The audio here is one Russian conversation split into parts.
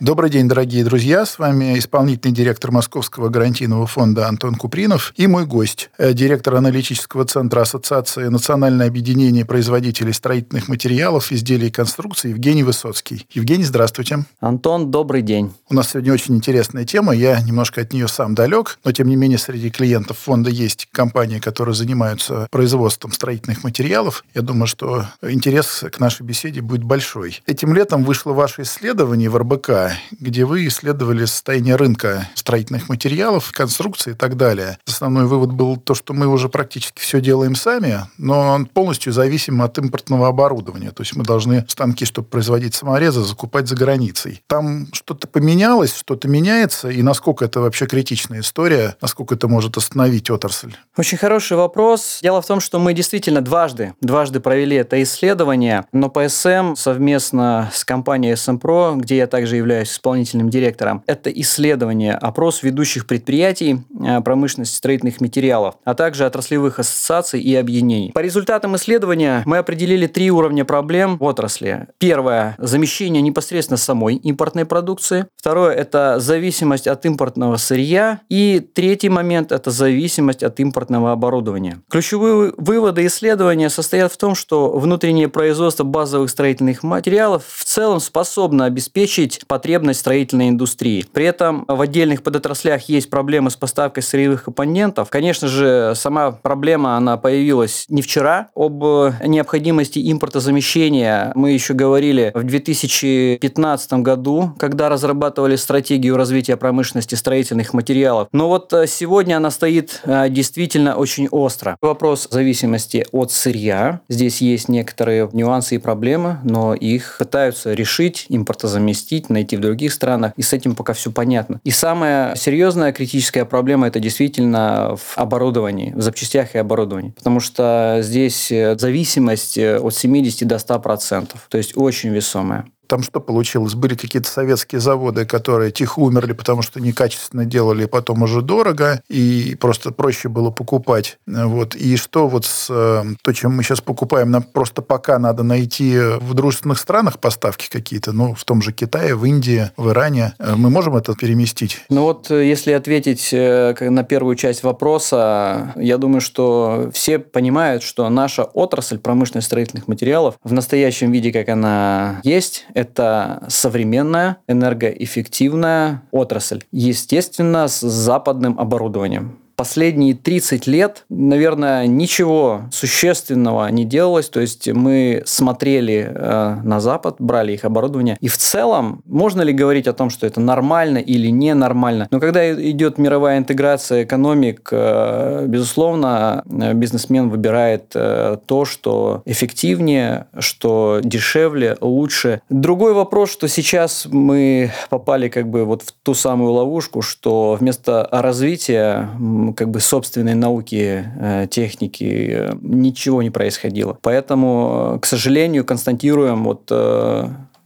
Добрый день, дорогие друзья. С вами исполнительный директор Московского гарантийного фонда Антон Купринов и мой гость, э, директор аналитического центра Ассоциации Национальное объединение производителей строительных материалов, изделий и конструкций Евгений Высоцкий. Евгений, здравствуйте. Антон, добрый день. У нас сегодня очень интересная тема. Я немножко от нее сам далек, но тем не менее среди клиентов фонда есть компании, которые занимаются производством строительных материалов. Я думаю, что интерес к нашей беседе будет большой. Этим летом вышло ваше исследование в РБК где вы исследовали состояние рынка строительных материалов, конструкций и так далее. Основной вывод был то, что мы уже практически все делаем сами, но полностью зависим от импортного оборудования. То есть мы должны станки, чтобы производить саморезы, закупать за границей. Там что-то поменялось, что-то меняется, и насколько это вообще критичная история, насколько это может остановить отрасль? Очень хороший вопрос. Дело в том, что мы действительно дважды, дважды провели это исследование, но ПСМ совместно с компанией СМПРО, где я также являюсь являюсь исполнительным директором, это исследование, опрос ведущих предприятий промышленности строительных материалов, а также отраслевых ассоциаций и объединений. По результатам исследования мы определили три уровня проблем в отрасли. Первое – замещение непосредственно самой импортной продукции. Второе – это зависимость от импортного сырья. И третий момент – это зависимость от импортного оборудования. Ключевые выводы исследования состоят в том, что внутреннее производство базовых строительных материалов в целом способно обеспечить потребность потребность строительной индустрии. При этом в отдельных подотраслях есть проблемы с поставкой сырьевых компонентов. Конечно же, сама проблема, она появилась не вчера. Об необходимости импортозамещения мы еще говорили в 2015 году, когда разрабатывали стратегию развития промышленности строительных материалов. Но вот э, сегодня она стоит э, действительно очень остро. Вопрос зависимости от сырья. Здесь есть некоторые нюансы и проблемы, но их пытаются решить, импортозаместить, найти в других странах, и с этим пока все понятно. И самая серьезная критическая проблема это действительно в оборудовании, в запчастях и оборудовании, потому что здесь э, зависимость э, от 70 до 100%, то есть очень весомая. Там что получилось? Были какие-то советские заводы, которые тихо умерли, потому что некачественно делали, потом уже дорого, и просто проще было покупать. Вот. И что вот с э, то, чем мы сейчас покупаем, нам просто пока надо найти в дружественных странах поставки какие-то, ну, в том же Китае, в Индии, в Иране. Э, мы можем это переместить? Ну вот, э, если ответить на первую часть вопроса, я думаю, что все понимают, что наша отрасль промышленных строительных материалов в настоящем виде, как она есть, это современная энергоэффективная отрасль. Естественно, с западным оборудованием последние 30 лет, наверное, ничего существенного не делалось. То есть мы смотрели э, на Запад, брали их оборудование. И в целом, можно ли говорить о том, что это нормально или ненормально? Но когда идет мировая интеграция экономик, э, безусловно, бизнесмен выбирает э, то, что эффективнее, что дешевле, лучше. Другой вопрос, что сейчас мы попали как бы вот в ту самую ловушку, что вместо развития как бы собственной науки, э, техники э, ничего не происходило. Поэтому, э, к сожалению, констатируем вот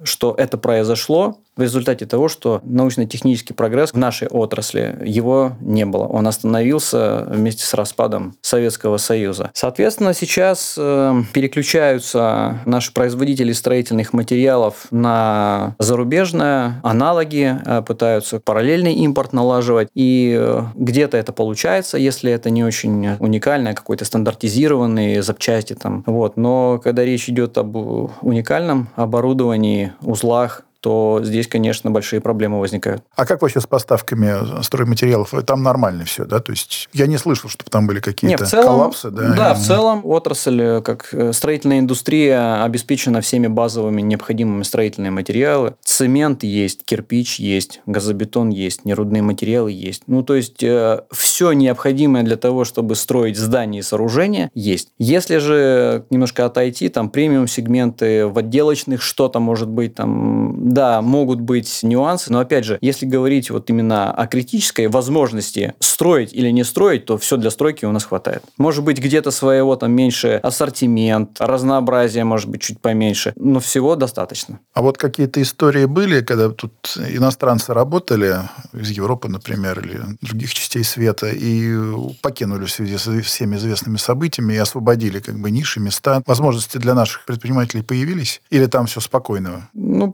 что это произошло, в результате того, что научно-технический прогресс в нашей отрасли, его не было. Он остановился вместе с распадом Советского Союза. Соответственно, сейчас э, переключаются наши производители строительных материалов на зарубежные аналоги, э, пытаются параллельный импорт налаживать, и э, где-то это получается, если это не очень уникальное, какой-то стандартизированный запчасти там. Вот. Но когда речь идет об уникальном оборудовании, узлах, то здесь, конечно, большие проблемы возникают. А как вообще с поставками стройматериалов? Там нормально все, да? То есть я не слышал, чтобы там были какие-то коллапсы. Да, да в целом отрасль, как э, строительная индустрия, обеспечена всеми базовыми необходимыми строительными материалами. В цемент есть, кирпич есть, газобетон есть, нерудные материалы есть. Ну, то есть, э, все необходимое для того, чтобы строить здания и сооружения, есть. Если же немножко отойти, там, премиум-сегменты, в отделочных что-то может быть, там, да, могут быть нюансы, но, опять же, если говорить вот именно о критической возможности строить или не строить, то все для стройки у нас хватает. Может быть, где-то своего там меньше ассортимент, разнообразие может быть чуть поменьше, но всего достаточно. А вот какие-то истории были, когда тут иностранцы работали, из Европы, например, или других частей света, и покинули в связи со всеми известными событиями и освободили как бы ниши, места. Возможности для наших предпринимателей появились? Или там все спокойно? Ну,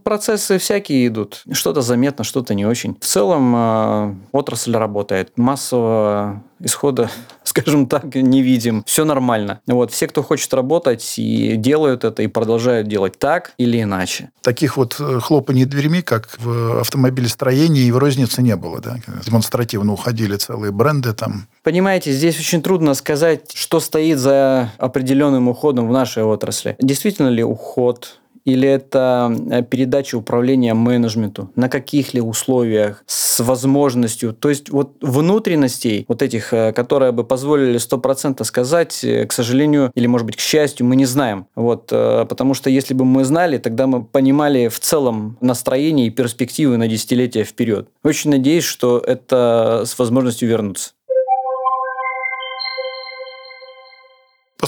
процессы всякие идут. Что-то заметно, что-то не очень. В целом э, отрасль работает. Массового исхода, скажем так, не видим. Все нормально. Вот. Все, кто хочет работать, и делают это, и продолжают делать так или иначе. Таких вот э, хлопаний дверьми, как в автомобилестроении и в рознице не было, да? Демонстративно уходили целые бренды там. Понимаете, здесь очень трудно сказать, что стоит за определенным уходом в нашей отрасли. Действительно ли уход или это э, передача управления менеджменту, на каких ли условиях, с возможностью. То есть вот внутренностей вот этих, э, которые бы позволили 100% сказать, э, к сожалению, или может быть к счастью, мы не знаем. Вот, потому что если бы мы знали, тогда мы понимали в целом настроение и перспективы на десятилетия вперед. Очень надеюсь, что это с возможностью вернуться.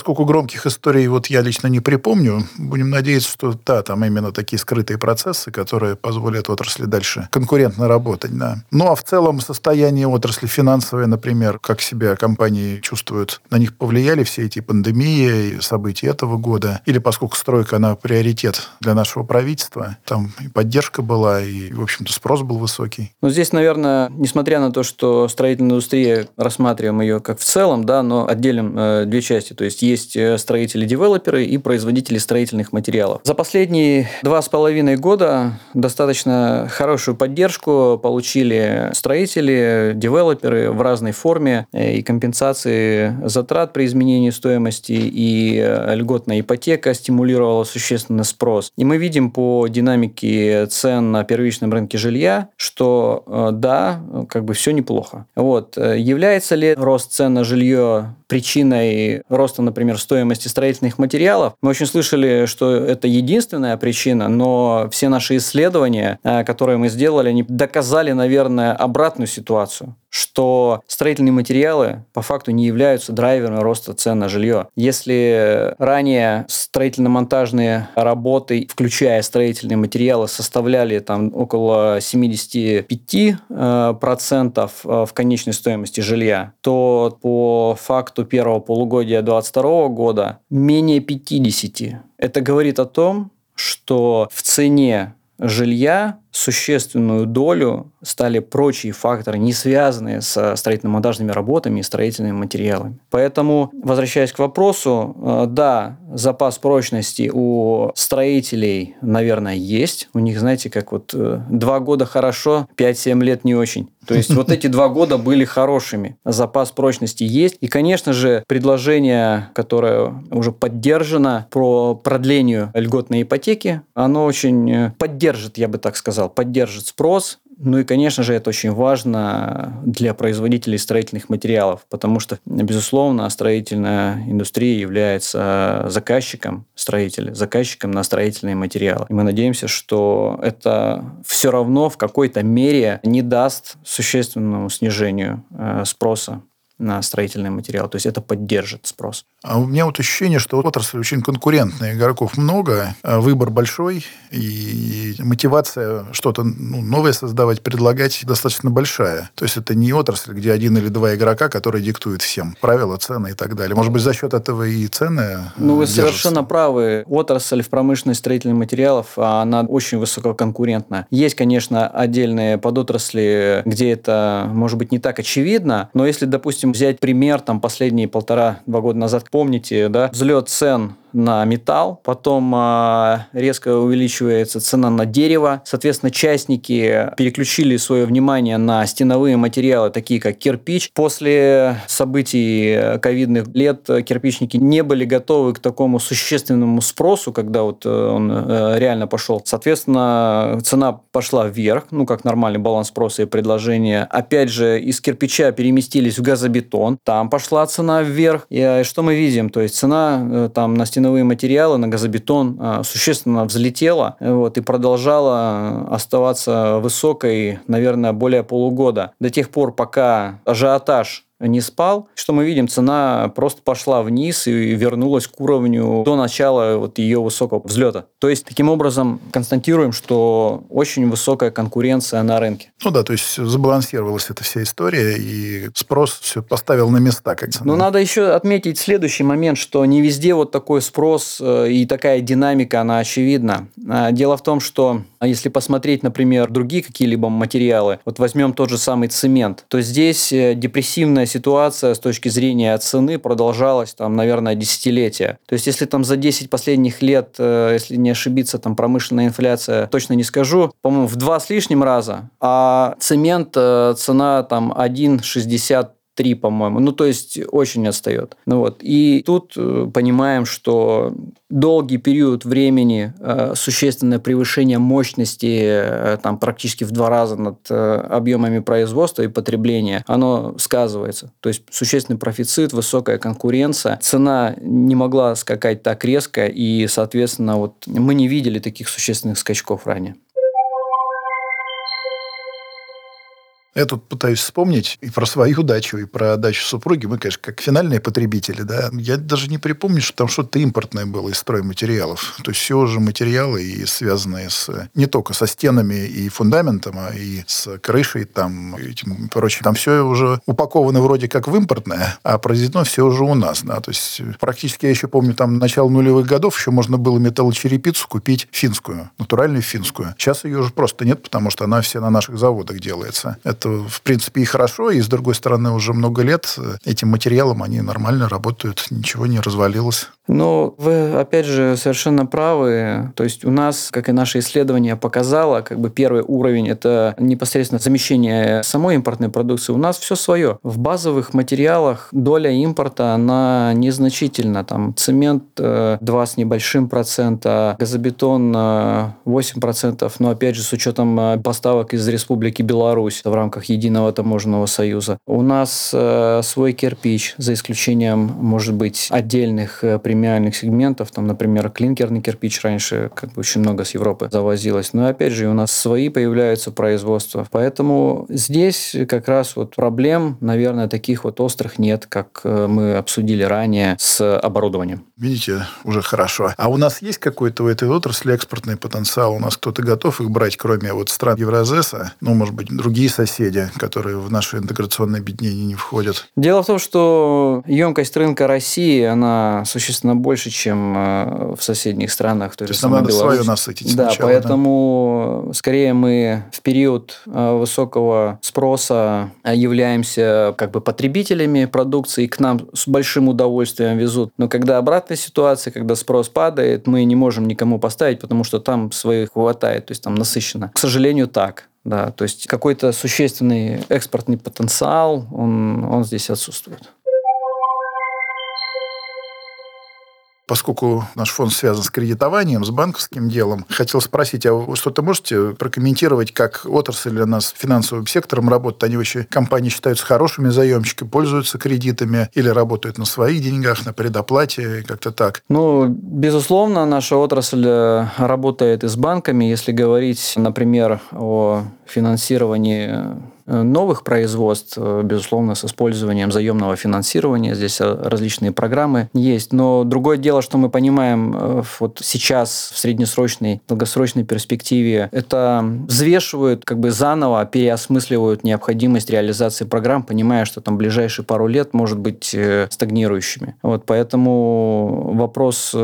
Поскольку громких историй вот я лично не припомню, будем надеяться, что да, там именно такие скрытые процессы, которые позволят отрасли дальше конкурентно работать. Да. Ну а в целом состояние отрасли финансовое, например, как себя компании чувствуют, на них повлияли все эти пандемии и события этого года? Или поскольку стройка, она приоритет для нашего правительства, там и поддержка была, и, в общем-то, спрос был высокий? Ну, здесь, наверное, несмотря на то, что строительная индустрия, рассматриваем ее как в целом, да, но отделим э, две части. То есть есть э, строители-девелоперы и производители строительных материалов. За последние два с половиной года достаточно хорошую поддержку получили строители, девелоперы в разной форме э, и компенсации затрат при изменении стоимости и э, льготная ипотека стимулировала существенно спрос. И мы видим по динамике цен на первичном рынке жилья, что да, как бы все неплохо. Вот. Является ли рост цен на жилье причиной роста, например, стоимости строительных материалов. Мы очень слышали, что это единственная причина, но все наши исследования, э, которые мы сделали, они доказали, наверное, обратную ситуацию что строительные материалы по факту не являются драйвером роста цен на жилье. Если ранее строительно-монтажные работы, включая строительные материалы, составляли там около 75% э, процентов э, в конечной стоимости жилья, то по факту первого полугодия 2022 года менее 50%. Это говорит о том, что в цене жилья существенную долю стали прочие факторы, не связанные со строительно-монтажными работами и строительными материалами. Поэтому, возвращаясь к вопросу, э, да, запас прочности у строителей, наверное, есть. У них, знаете, как вот э, два года хорошо, 5-7 лет не очень. То есть вот эти два года были хорошими. Запас прочности есть. И, конечно же, предложение, которое уже поддержано про продлению льготной ипотеки, оно очень э, поддержит, я бы так сказал, сказал, поддержит спрос. Ну и, конечно же, это очень важно для производителей строительных материалов, потому что, безусловно, строительная индустрия является заказчиком строителя, заказчиком на строительные материалы. И мы надеемся, что это все равно в какой-то мере не даст существенному снижению э, спроса на строительный материал. То есть это поддержит спрос. А у меня вот ощущение, что отрасль очень конкурентная, игроков много, а выбор большой, и мотивация что-то ну, новое создавать, предлагать достаточно большая. То есть это не отрасль, где один или два игрока, которые диктуют всем правила, цены и так далее. Может быть, за счет этого и цены Ну, вы держатся. совершенно правы. Отрасль в промышленности строительных материалов, она очень высококонкурентна. Есть, конечно, отдельные подотрасли, где это, может быть, не так очевидно, но если, допустим, взять пример там последние полтора-два года назад, помните, да, взлет цен на металл, потом а, резко увеличивается цена на дерево. Соответственно, частники переключили свое внимание на стеновые материалы, такие как кирпич. После событий ковидных лет кирпичники не были готовы к такому существенному спросу, когда вот э, он э, реально пошел. Соответственно, цена пошла вверх, ну, как нормальный баланс спроса и предложения. Опять же, из кирпича переместились в газобетон. Там пошла цена вверх. И что мы видим? То есть цена э, там на стеновые материалы, на газобетон существенно взлетела вот, и продолжала оставаться высокой, наверное, более полугода. До тех пор, пока ажиотаж не спал. Что мы видим? Цена просто пошла вниз и вернулась к уровню до начала вот ее высокого взлета. То есть, таким образом, констатируем, что очень высокая конкуренция на рынке. Ну да, то есть забалансировалась эта вся история, и спрос все поставил на места. Как Но надо еще отметить следующий момент, что не везде вот такой спрос э, и такая динамика, она очевидна. А, дело в том, что если посмотреть, например, другие какие-либо материалы, вот возьмем тот же самый цемент, то здесь э, депрессивная ситуация с точки зрения цены продолжалась, там, наверное, десятилетия. То есть, если там за 10 последних лет, э, если не ошибиться, там промышленная инфляция, точно не скажу, по-моему, в два с лишним раза, а цемент э, цена там 1,60 3, по-моему. Ну, то есть, очень отстает. Ну, вот. И тут э, понимаем, что долгий период времени э, существенное превышение мощности э, там, практически в два раза над э, объемами производства и потребления, оно сказывается. То есть, существенный профицит, высокая конкуренция. Цена не могла скакать так резко, и, соответственно, вот мы не видели таких существенных скачков ранее. Я тут пытаюсь вспомнить и про свою дачу, и про дачу супруги. Мы, конечно, как финальные потребители, да. Я даже не припомню, что там что-то импортное было из стройматериалов. То есть все уже материалы, и связанные с, не только со стенами и фундаментом, а и с крышей там, и этим прочим. Там все уже упаковано вроде как в импортное, а произведено все уже у нас, да. То есть практически я еще помню, там начало нулевых годов еще можно было металлочерепицу купить финскую, натуральную финскую. Сейчас ее уже просто нет, потому что она все на наших заводах делается. Это, в принципе, и хорошо, и, с другой стороны, уже много лет этим материалом они нормально работают, ничего не развалилось. Ну, вы, опять же, совершенно правы. То есть у нас, как и наше исследование показало, как бы первый уровень – это непосредственно замещение самой импортной продукции. У нас все свое. В базовых материалах доля импорта, она незначительна. Там цемент 2 э, с небольшим процента, газобетон 8 процентов, но опять же с учетом э, поставок из Республики Беларусь в рамках единого таможенного союза. У нас э, свой кирпич, за исключением, может быть, отдельных э, премиальных сегментов, там, например, клинкерный кирпич раньше как бы очень много с Европы завозилось. Но опять же, у нас свои появляются производства. Поэтому здесь как раз вот проблем, наверное, таких вот острых нет, как э, мы обсудили ранее с оборудованием. Видите, уже хорошо. А у нас есть какой-то в этой отрасли экспортный потенциал? У нас кто-то готов их брать, кроме вот стран Евразеса? Ну, может быть, другие соседи? которые в наше интеграционное объединение не входят? Дело в том, что емкость рынка России, она существенно больше, чем э, в соседних странах. То есть нам надо Беларусь. свое насытить Да, сначала, поэтому да? скорее мы в период э, высокого спроса являемся как бы потребителями продукции, к нам с большим удовольствием везут. Но когда обратная ситуация, когда спрос падает, мы не можем никому поставить, потому что там своих хватает, то есть там насыщенно. К сожалению, так. Да, то есть какой-то существенный экспортный потенциал, он, он здесь отсутствует. Поскольку наш фонд связан с кредитованием, с банковским делом, хотел спросить, а вы что-то можете прокомментировать, как отрасль для нас финансовым сектором работает? Они вообще, компании считаются хорошими заемщиками, пользуются кредитами или работают на своих деньгах, на предоплате, как-то так? Ну, безусловно, наша отрасль э, работает и с банками. Если говорить, например, о финансировании новых производств, э, безусловно, с использованием заемного финансирования. Здесь э, различные программы есть. Но другое дело, что мы понимаем вот сейчас в среднесрочной, долгосрочной перспективе, это взвешивают, как бы заново переосмысливают необходимость реализации программ, понимая, что там ближайшие пару лет может быть стагнирующими. Вот поэтому вопрос,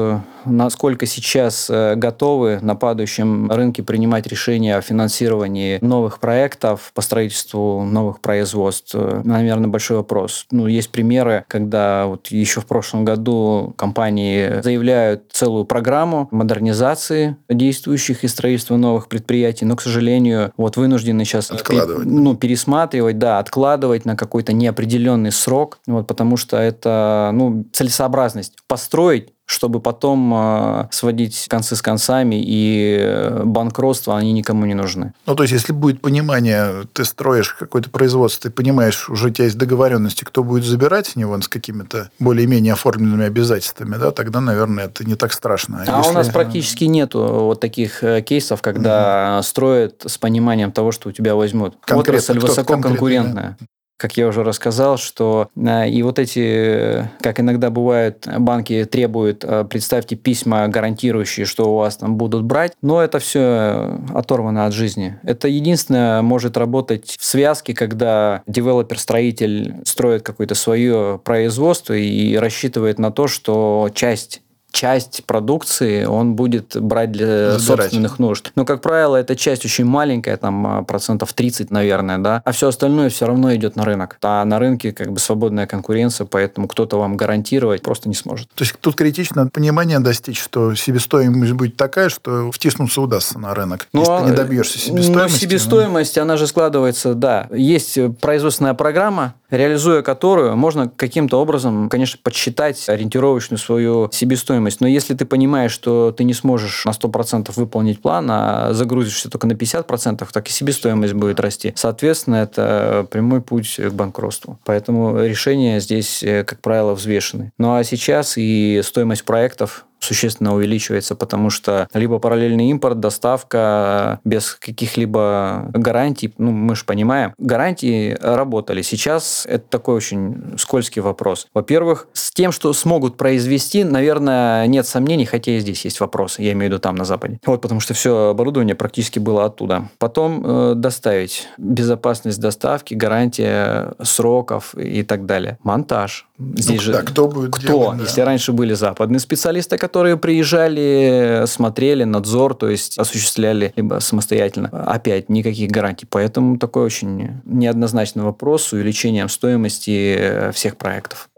насколько сейчас готовы на падающем рынке принимать решения о финансировании новых проектов по строительству строительству новых производств, наверное, большой вопрос. Ну, есть примеры, когда вот еще в прошлом году компании заявляют целую программу модернизации действующих и строительства новых предприятий, но, к сожалению, вот вынуждены сейчас откладывать. ну, пересматривать, да, откладывать на какой-то неопределенный срок, вот, потому что это ну, целесообразность построить чтобы потом э, сводить концы с концами, и э, банкротство, они никому не нужны. Ну, то есть, если будет понимание, ты строишь какое-то производство, ты понимаешь, уже у тебя есть договоренности, кто будет забирать с него с какими-то более-менее оформленными обязательствами, да, тогда, наверное, это не так страшно. А, если... у нас практически нету вот таких э, кейсов, когда угу. строят с пониманием того, что у тебя возьмут. Конкретно, Отрасль высококонкурентная. Да? Как я уже рассказал, что э, и вот эти, как иногда бывает, банки требуют, э, представьте письма, гарантирующие, что у вас там будут брать, но это все оторвано от жизни. Это единственное может работать в связке, когда девелопер-строитель строит какое-то свое производство и рассчитывает на то, что часть часть продукции он будет брать для Забирать. собственных нужд. Но, как правило, эта часть очень маленькая, там а, процентов 30, наверное, да, а все остальное все равно идет на рынок. А на рынке как бы свободная конкуренция, поэтому кто-то вам гарантировать просто не сможет. То есть тут критично понимание достичь, что себестоимость будет такая, что втиснуться удастся на рынок, но, если ты не добьешься себестоимости. Но себестоимость, ну... она же складывается, да. Есть производственная программа, реализуя которую можно каким-то образом, конечно, подсчитать ориентировочную свою себестоимость. Но если ты понимаешь, что ты не сможешь на 100% выполнить план, а загрузишься только на 50%, так и себестоимость будет расти. Соответственно, это прямой путь к банкротству. Поэтому решения здесь, как правило, взвешены. Ну а сейчас и стоимость проектов существенно увеличивается, потому что либо параллельный импорт, доставка без каких-либо гарантий, ну, мы же понимаем, гарантии работали. Сейчас это такой очень скользкий вопрос. Во-первых, с тем, что смогут произвести, наверное, нет сомнений, хотя и здесь есть вопросы, я имею в виду там, на Западе. Вот, потому что все оборудование практически было оттуда. Потом э, доставить. Безопасность доставки, гарантия сроков и так далее. Монтаж. Здесь ну, же да, кто будет кто? Делать, да. Если раньше были западные специалисты, которые приезжали, смотрели надзор, то есть осуществляли либо самостоятельно, опять никаких гарантий. Поэтому такой очень неоднозначный вопрос с увеличением стоимости всех проектов.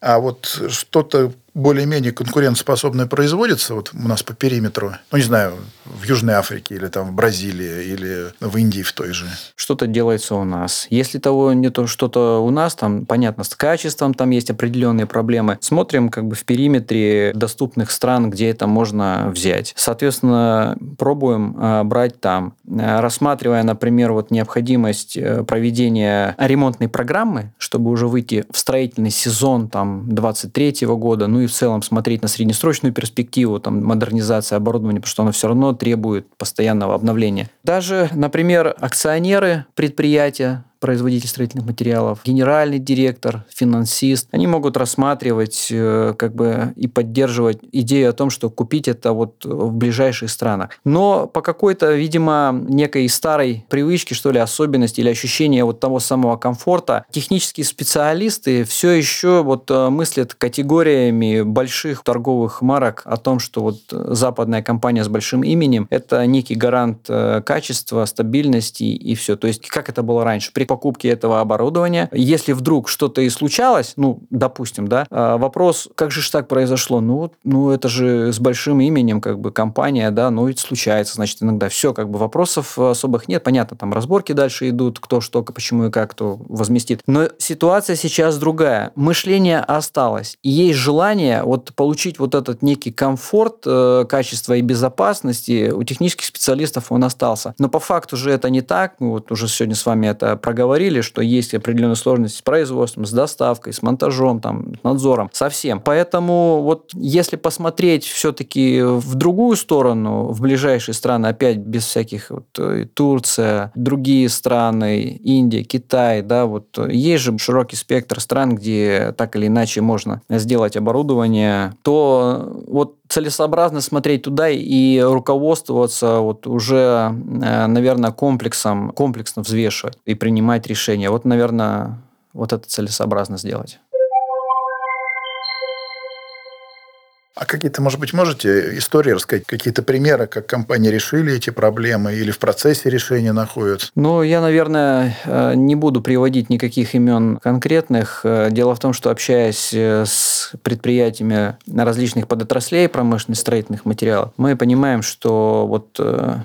А вот что-то более-менее конкурентоспособное производится вот у нас по периметру, ну, не знаю, в Южной Африке или там в Бразилии или в Индии в той же? Что-то делается у нас. Если того не то что-то у нас, там, понятно, с качеством там есть определенные проблемы. Смотрим как бы в периметре доступных стран, где это можно взять. Соответственно, пробуем э, брать там, э, рассматривая, например, вот необходимость э, проведения ремонтной программы, чтобы уже выйти в строительный сезон там 23 года, ну и в целом смотреть на среднесрочную перспективу, там, модернизация оборудования, потому что оно все равно требует постоянного обновления. Даже, например, акционеры предприятия производитель строительных материалов, генеральный директор, финансист, они могут рассматривать э, как бы и поддерживать идею о том, что купить это вот в ближайших странах. Но по какой-то, видимо, некой старой привычке, что ли, особенности или ощущения вот того самого комфорта, технические специалисты все еще вот э, мыслят категориями больших торговых марок о том, что вот западная компания с большим именем – это некий гарант э, качества, стабильности и все. То есть, как это было раньше? При покупки этого оборудования. Если вдруг что-то и случалось, ну, допустим, да, а, вопрос, как же так произошло? Ну, ну, это же с большим именем, как бы, компания, да, ну, ведь случается, значит, иногда все, как бы, вопросов особых нет. Понятно, там разборки дальше идут, кто что, почему и как, кто возместит. Но ситуация сейчас другая. Мышление осталось. Есть желание вот получить вот этот некий комфорт, э, качество и безопасности. У технических специалистов он остался. Но по факту же это не так. Мы вот уже сегодня с вами это проговорили говорили, что есть определенные сложности с производством, с доставкой, с монтажом, там, надзором, совсем. Поэтому вот если посмотреть все-таки в другую сторону, в ближайшие страны, опять без всяких вот, э, Турция, другие страны, Индия, Китай, да, вот есть же широкий спектр стран, где так или иначе можно сделать оборудование, то вот целесообразно смотреть туда и руководствоваться вот уже, э, наверное, комплексом, комплексно взвешивать и принимать решения. Вот, наверное, вот это целесообразно сделать. А какие-то, может быть, можете истории рассказать, какие-то примеры, как компании решили эти проблемы или в процессе решения находятся? Ну, я, наверное, э, не буду приводить никаких имен конкретных. Э, дело в том, что общаясь э, с предприятиями различных подотраслей промышленных строительных материалов, мы понимаем, что вот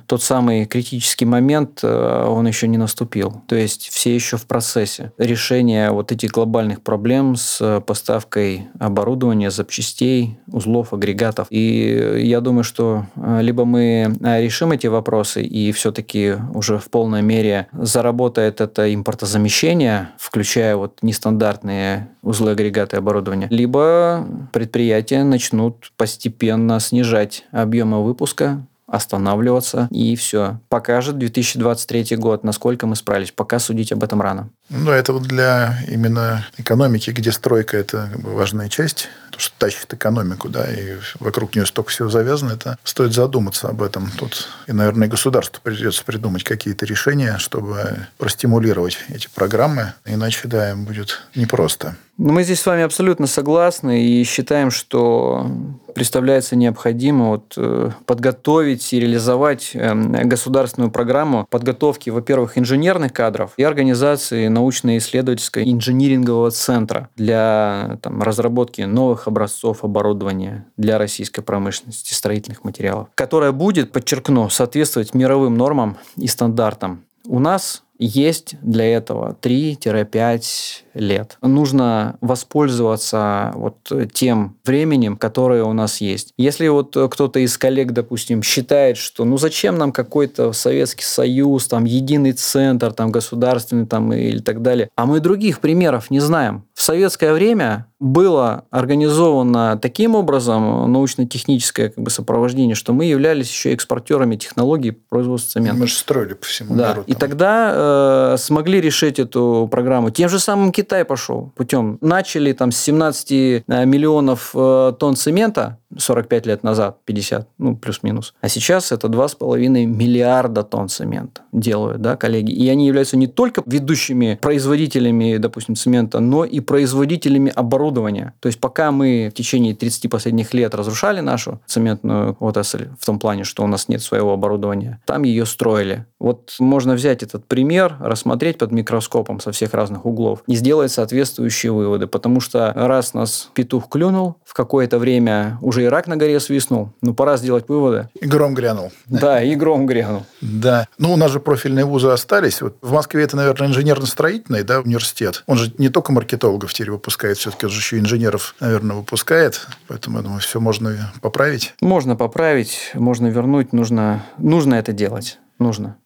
тот самый критический момент, он еще не наступил. То есть все еще в процессе решения вот этих глобальных проблем с поставкой оборудования, запчастей, узлов, агрегатов. И я думаю, что либо мы решим эти вопросы и все-таки уже в полной мере заработает это импортозамещение, включая вот нестандартные узлы, агрегаты, оборудования, либо предприятия начнут постепенно снижать объемы выпуска, останавливаться, и все. Покажет 2023 год, насколько мы справились. Пока судить об этом рано. Ну, это вот для именно экономики, где стройка – это как бы важная часть, то, что тащит экономику, да, и вокруг нее столько всего завязано, это стоит задуматься об этом. Тут, и, наверное, государству придется придумать какие-то решения, чтобы простимулировать эти программы, иначе, да, им будет непросто. Ну, мы здесь с вами абсолютно согласны и считаем, что представляется необходимо вот э, подготовить и реализовать эм, государственную программу подготовки, во-первых, инженерных кадров и организации научно-исследовательского инжинирингового центра для там, разработки новых образцов оборудования для российской промышленности строительных материалов, которая будет, подчеркну, соответствовать мировым нормам и стандартам. У нас есть для этого 3-5 лет. Нужно воспользоваться вот тем временем, которое у нас есть. Если вот кто-то из коллег, допустим, считает, что ну зачем нам какой-то Советский Союз, там единый центр, там государственный там или так далее, а мы других примеров не знаем. В советское время было организовано таким образом научно-техническое как бы, сопровождение, что мы являлись еще экспортерами технологий производства цемента. Мы же строили по всему да. миру. Там. И тогда э, смогли решить эту программу. Тем же самым Китай пошел путем. Начали там с 17 э, миллионов э, тонн цемента 45 лет назад, 50, ну, плюс-минус. А сейчас это 2,5 миллиарда тонн цемента делают, да, коллеги. И они являются не только ведущими производителями, допустим, цемента, но и производителями оборудования. То есть пока мы в течение 30 последних лет разрушали нашу цементную отрасль в том плане, что у нас нет своего оборудования, там ее строили. Вот можно взять этот пример, рассмотреть под микроскопом со всех разных углов и сделать соответствующие выводы. Потому что раз нас петух клюнул, в какое-то время уже и рак на горе свистнул, ну пора сделать выводы. И гром грянул. Да, и гром грянул. Да. Ну, у нас же профильные вузы остались. Вот в Москве это, наверное, инженерно-строительный да, университет. Он же не только маркетологов теперь выпускает, все-таки он же еще инженеров, наверное, выпускает. Поэтому, я думаю, все можно поправить. Можно поправить, можно вернуть. Нужно, нужно это делать. Нужно.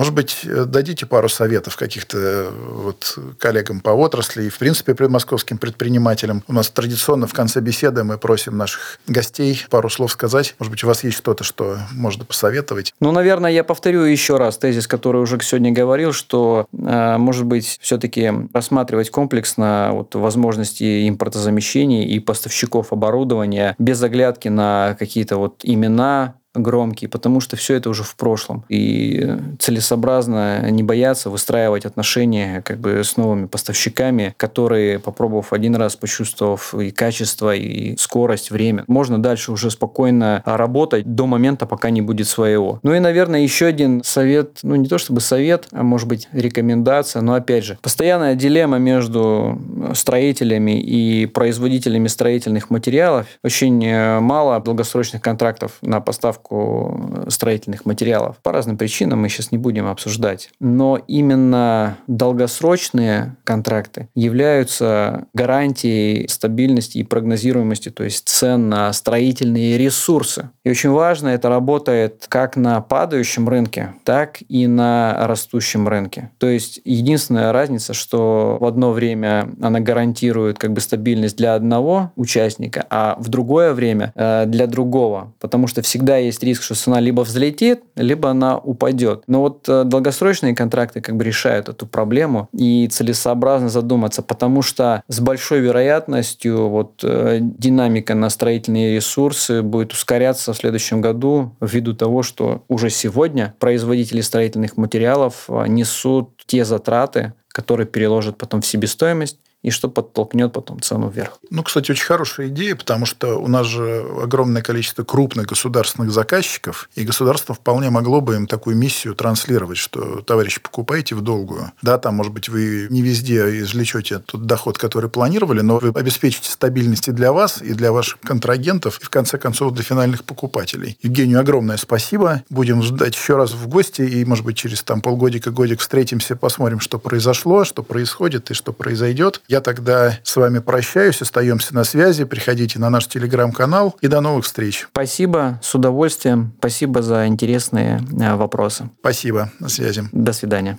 Может быть, э, дадите пару советов каких-то э, вот коллегам по отрасли и, в принципе, московским предпринимателям. У нас традиционно в конце беседы мы просим наших гостей пару слов сказать. Может быть, у вас есть что-то, что можно посоветовать? Ну, наверное, я повторю еще раз тезис, который уже сегодня говорил, что, э, может быть, все-таки рассматривать комплексно вот, возможности импортозамещения и поставщиков оборудования без оглядки на какие-то вот имена, громкий, потому что все это уже в прошлом. И целесообразно не бояться выстраивать отношения как бы с новыми поставщиками, которые, попробовав один раз, почувствовав и качество, и скорость, время, можно дальше уже спокойно работать до момента, пока не будет своего. Ну и, наверное, еще один совет, ну не то чтобы совет, а может быть рекомендация, но опять же, постоянная дилемма между строителями и производителями строительных материалов. Очень э, мало долгосрочных контрактов на поставку поставку строительных материалов. По разным причинам мы сейчас не будем обсуждать. Но именно долгосрочные контракты являются гарантией стабильности и прогнозируемости, то есть цен на строительные ресурсы. И очень важно, это работает как на падающем рынке, так и на растущем рынке. То есть единственная разница, что в одно время она гарантирует как бы стабильность для одного участника, а в другое время э, для другого. Потому что всегда есть есть риск, что цена либо взлетит, либо она упадет. Но вот э, долгосрочные контракты как бы решают эту проблему и целесообразно задуматься, потому что с большой вероятностью вот э, динамика на строительные ресурсы будет ускоряться в следующем году ввиду того, что уже сегодня производители строительных материалов э, несут те затраты, которые переложат потом в себестоимость и что подтолкнет потом цену вверх. Ну, кстати, очень хорошая идея, потому что у нас же огромное количество крупных государственных заказчиков, и государство вполне могло бы им такую миссию транслировать, что, товарищи, покупайте в долгую. Да, там, может быть, вы не везде извлечете тот доход, который планировали, но вы обеспечите стабильность и для вас, и для ваших контрагентов, и, в конце концов, для финальных покупателей. Евгению огромное спасибо. Будем ждать еще раз в гости, и, может быть, через там полгодика-годик встретимся, посмотрим, что произошло, что происходит и что произойдет. Я тогда с вами прощаюсь, остаемся на связи. Приходите на наш телеграм-канал и до новых встреч. Спасибо, с удовольствием. Спасибо за интересные э, вопросы. Спасибо, на связи. До свидания.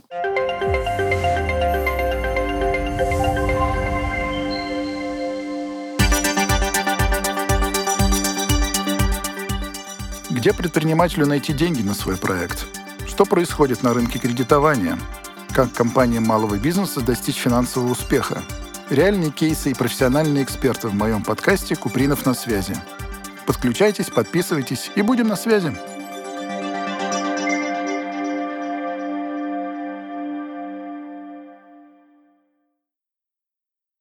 Где предпринимателю найти деньги на свой проект? Что происходит на рынке кредитования? Как компаниям малого бизнеса достичь финансового успеха? Реальные кейсы и профессиональные эксперты в моем подкасте «Купринов на связи». Подключайтесь, подписывайтесь и будем на связи.